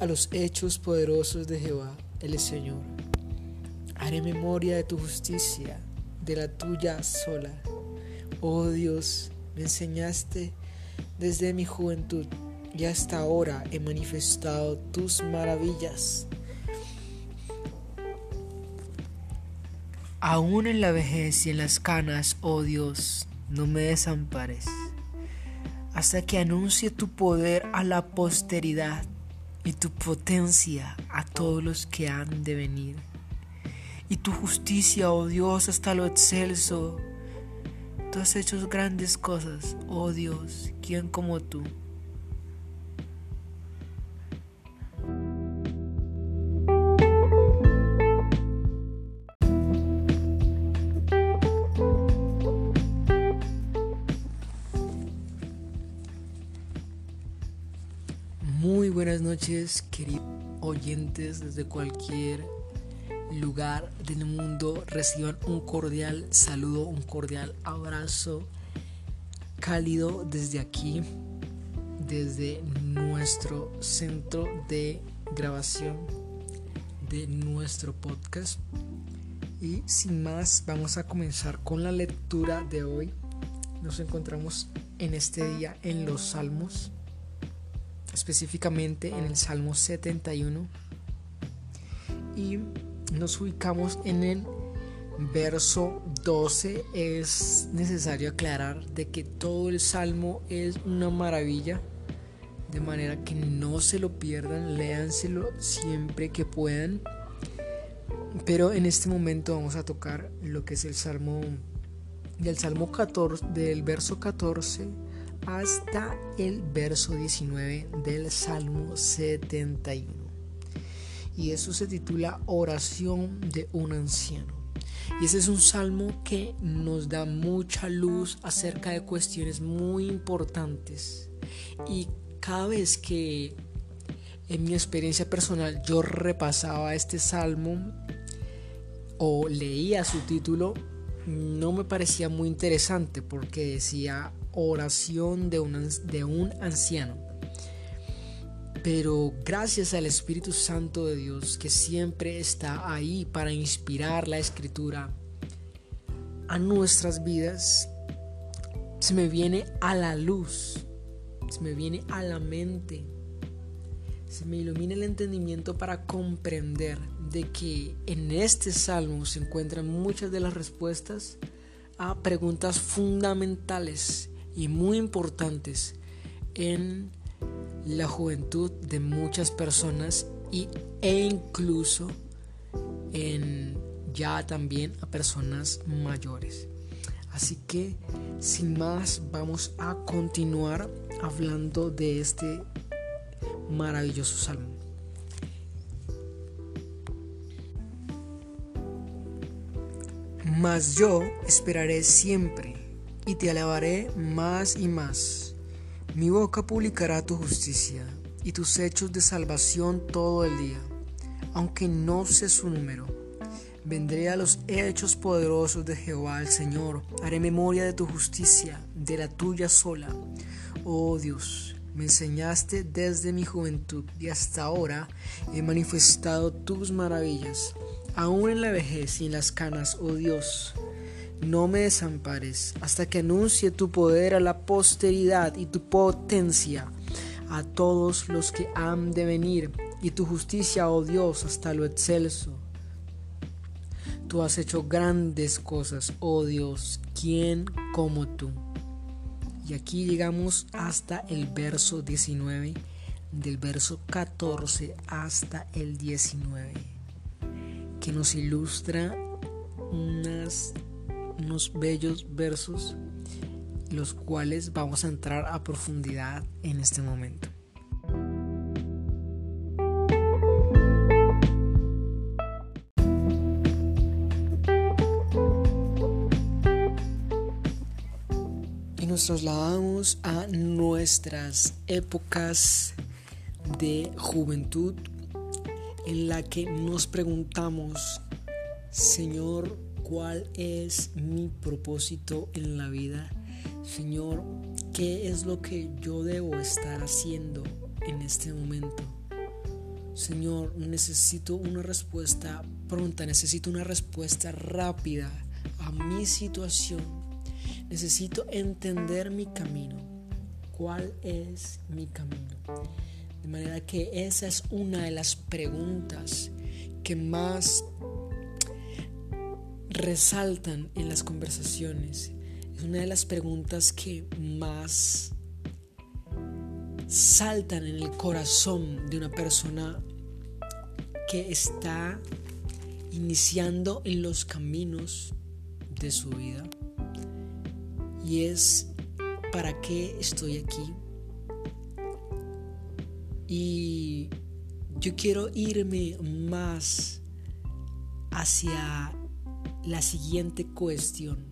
a los hechos poderosos de Jehová, el Señor. Haré memoria de tu justicia, de la tuya sola. Oh Dios, me enseñaste desde mi juventud y hasta ahora he manifestado tus maravillas. Aún en la vejez y en las canas, oh Dios, no me desampares, hasta que anuncie tu poder a la posteridad y tu potencia a todos los que han de venir. Y tu justicia, oh Dios, hasta lo excelso. Tú has hecho grandes cosas, oh Dios, ¿quién como tú? Buenas noches, queridos oyentes desde cualquier lugar del mundo. Reciban un cordial saludo, un cordial abrazo cálido desde aquí, desde nuestro centro de grabación de nuestro podcast. Y sin más, vamos a comenzar con la lectura de hoy. Nos encontramos en este día en los Salmos específicamente en el Salmo 71 y nos ubicamos en el verso 12 es necesario aclarar de que todo el salmo es una maravilla de manera que no se lo pierdan léanselo siempre que puedan. Pero en este momento vamos a tocar lo que es el salmo del salmo 14 del verso 14 hasta el verso 19 del Salmo 71. Y eso se titula Oración de un anciano. Y ese es un salmo que nos da mucha luz acerca de cuestiones muy importantes. Y cada vez que en mi experiencia personal yo repasaba este salmo o leía su título, no me parecía muy interesante porque decía oración de un, de un anciano. Pero gracias al Espíritu Santo de Dios que siempre está ahí para inspirar la escritura a nuestras vidas, se me viene a la luz, se me viene a la mente, se me ilumina el entendimiento para comprender de que en este salmo se encuentran muchas de las respuestas a preguntas fundamentales y muy importantes en la juventud de muchas personas y, e incluso en ya también a personas mayores. Así que sin más vamos a continuar hablando de este maravilloso salmo. Mas yo esperaré siempre y te alabaré más y más. Mi boca publicará tu justicia y tus hechos de salvación todo el día, aunque no sé su número. Vendré a los hechos poderosos de Jehová el Señor, haré memoria de tu justicia, de la tuya sola. Oh Dios, me enseñaste desde mi juventud y hasta ahora he manifestado tus maravillas. Aún en la vejez y en las canas, oh Dios, no me desampares hasta que anuncie tu poder a la posteridad y tu potencia a todos los que han de venir y tu justicia, oh Dios, hasta lo excelso. Tú has hecho grandes cosas, oh Dios, ¿quién como tú? Y aquí llegamos hasta el verso 19, del verso 14 hasta el 19, que nos ilustra unas unos bellos versos los cuales vamos a entrar a profundidad en este momento. Y nos trasladamos a nuestras épocas de juventud en la que nos preguntamos, Señor, cuál es mi propósito en la vida. Señor, ¿qué es lo que yo debo estar haciendo en este momento? Señor, necesito una respuesta pronta, necesito una respuesta rápida a mi situación. Necesito entender mi camino. ¿Cuál es mi camino? De manera que esa es una de las preguntas que más resaltan en las conversaciones. Es una de las preguntas que más saltan en el corazón de una persona que está iniciando en los caminos de su vida. Y es, ¿para qué estoy aquí? Y yo quiero irme más hacia la siguiente cuestión.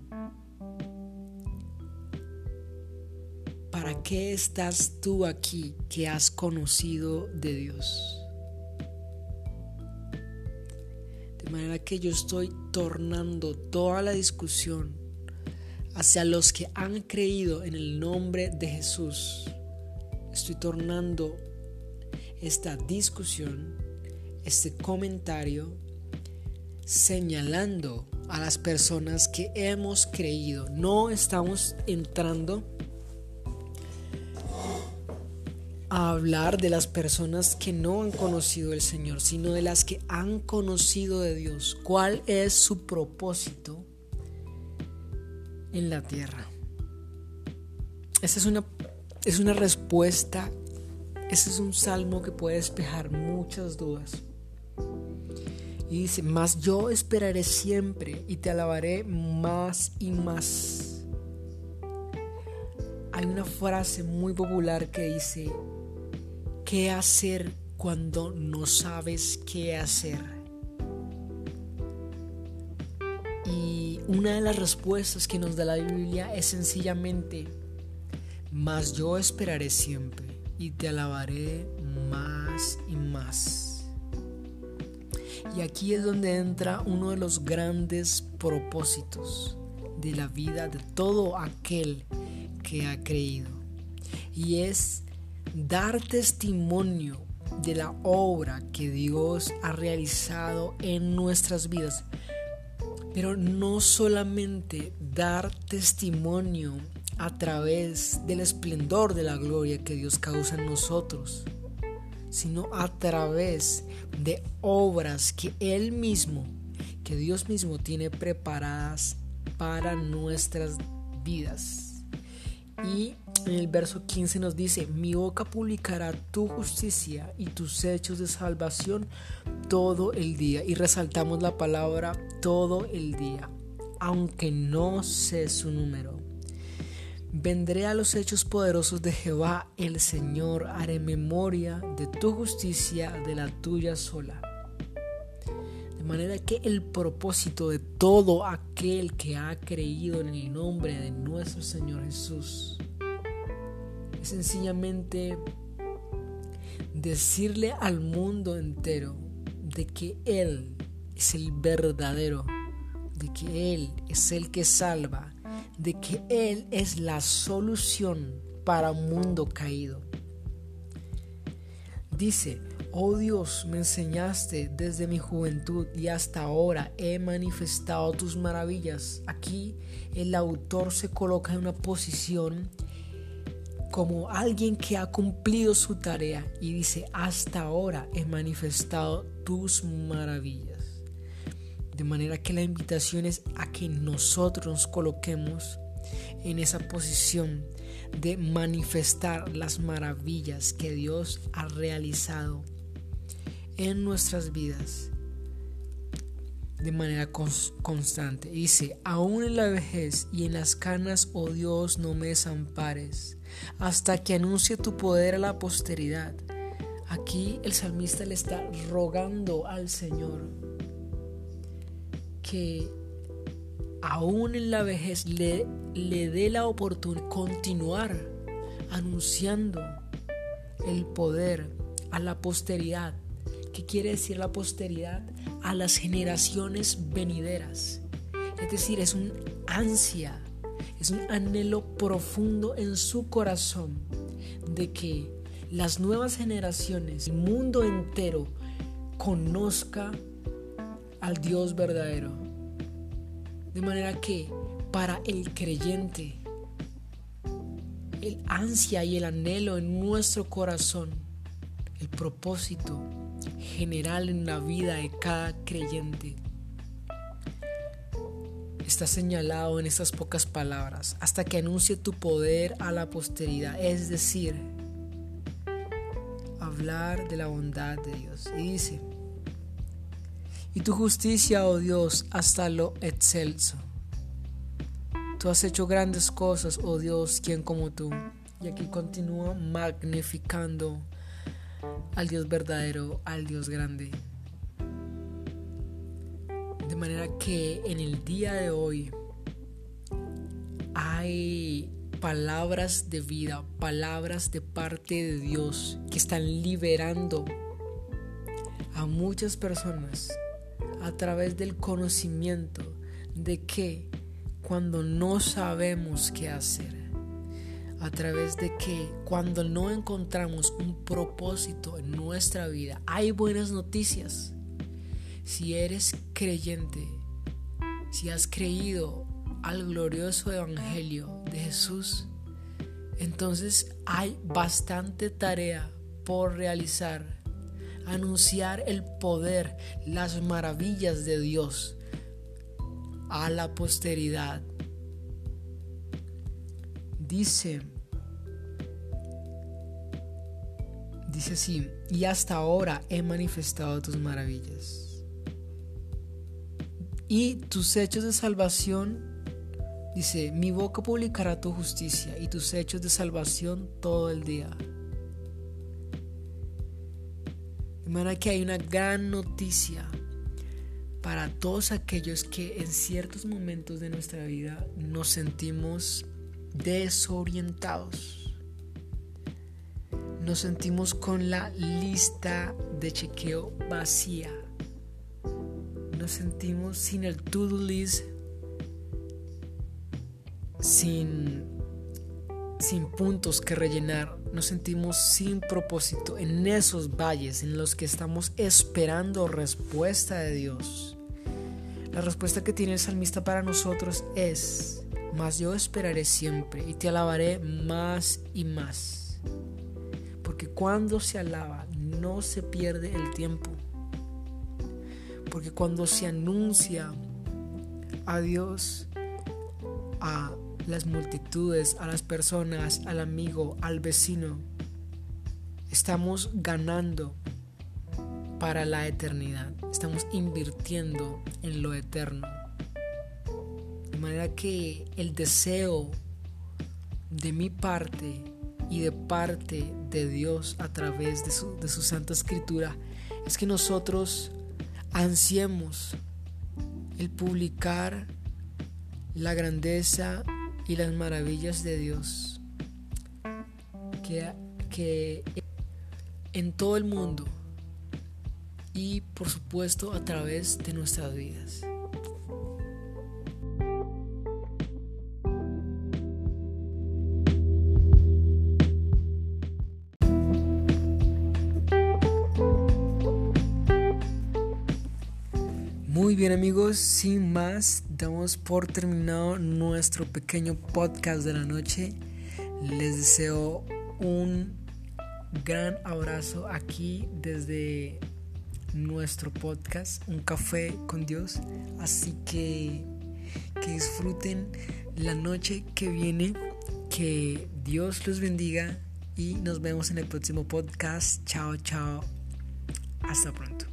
¿Para qué estás tú aquí que has conocido de Dios? De manera que yo estoy tornando toda la discusión hacia los que han creído en el nombre de Jesús. Estoy tornando esta discusión, este comentario, señalando a las personas que hemos creído. No estamos entrando a hablar de las personas que no han conocido el Señor, sino de las que han conocido de Dios. ¿Cuál es su propósito en la tierra? Esa es una, es una respuesta, ese es un salmo que puede despejar muchas dudas. Y dice, más yo esperaré siempre y te alabaré más y más. Hay una frase muy popular que dice, ¿Qué hacer cuando no sabes qué hacer? Y una de las respuestas que nos da la Biblia es sencillamente, mas yo esperaré siempre y te alabaré más y más. Y aquí es donde entra uno de los grandes propósitos de la vida de todo aquel que ha creído. Y es dar testimonio de la obra que Dios ha realizado en nuestras vidas. Pero no solamente dar testimonio a través del esplendor de la gloria que Dios causa en nosotros, sino a través de obras que Él mismo, que Dios mismo tiene preparadas para nuestras vidas. Y en el verso 15 nos dice, mi boca publicará tu justicia y tus hechos de salvación todo el día. Y resaltamos la palabra todo el día, aunque no sé su número. Vendré a los hechos poderosos de Jehová, el Señor, haré memoria de tu justicia, de la tuya sola. De manera que el propósito de todo aquel que ha creído en el nombre de nuestro Señor Jesús es sencillamente decirle al mundo entero de que Él es el verdadero, de que Él es el que salva, de que Él es la solución para un mundo caído. Dice, oh Dios, me enseñaste desde mi juventud y hasta ahora he manifestado tus maravillas. Aquí el autor se coloca en una posición como alguien que ha cumplido su tarea y dice, hasta ahora he manifestado tus maravillas. De manera que la invitación es a que nosotros nos coloquemos en esa posición de manifestar las maravillas que Dios ha realizado en nuestras vidas de manera constante. Dice, aún en la vejez y en las canas, oh Dios, no me desampares hasta que anuncie tu poder a la posteridad. Aquí el salmista le está rogando al Señor que aún en la vejez le, le dé la oportunidad de continuar anunciando el poder a la posteridad. ¿Qué quiere decir la posteridad? A las generaciones venideras. Es decir, es un ansia es un anhelo profundo en su corazón de que las nuevas generaciones, el mundo entero conozca al Dios verdadero. De manera que para el creyente, el ansia y el anhelo en nuestro corazón, el propósito general en la vida de cada creyente, está señalado en estas pocas palabras, hasta que anuncie tu poder a la posteridad, es decir, hablar de la bondad de Dios. Y dice, y tu justicia, oh Dios, hasta lo excelso. Tú has hecho grandes cosas, oh Dios, quien como tú. Y aquí continúa magnificando al Dios verdadero, al Dios grande. De manera que en el día de hoy hay palabras de vida, palabras de parte de Dios que están liberando a muchas personas a través del conocimiento de que cuando no sabemos qué hacer, a través de que cuando no encontramos un propósito en nuestra vida, hay buenas noticias. Si eres creyente, si has creído al glorioso evangelio de Jesús, entonces hay bastante tarea por realizar. Anunciar el poder, las maravillas de Dios a la posteridad. Dice, dice así, y hasta ahora he manifestado tus maravillas. Y tus hechos de salvación, dice, mi boca publicará tu justicia y tus hechos de salvación todo el día. De manera que hay una gran noticia para todos aquellos que en ciertos momentos de nuestra vida nos sentimos desorientados. Nos sentimos con la lista de chequeo vacía. Nos sentimos sin el to-do list, sin, sin puntos que rellenar. Nos sentimos sin propósito en esos valles en los que estamos esperando respuesta de Dios. La respuesta que tiene el salmista para nosotros es, mas yo esperaré siempre y te alabaré más y más. Porque cuando se alaba no se pierde el tiempo. Porque cuando se anuncia a Dios, a las multitudes, a las personas, al amigo, al vecino, estamos ganando para la eternidad. Estamos invirtiendo en lo eterno. De manera que el deseo de mi parte y de parte de Dios a través de su, de su Santa Escritura es que nosotros ansiemos el publicar la grandeza y las maravillas de Dios que, que en todo el mundo y por supuesto a través de nuestras vidas. Muy bien amigos, sin más, damos por terminado nuestro pequeño podcast de la noche. Les deseo un gran abrazo aquí desde nuestro podcast, Un Café con Dios. Así que que disfruten la noche que viene, que Dios los bendiga y nos vemos en el próximo podcast. Chao, chao. Hasta pronto.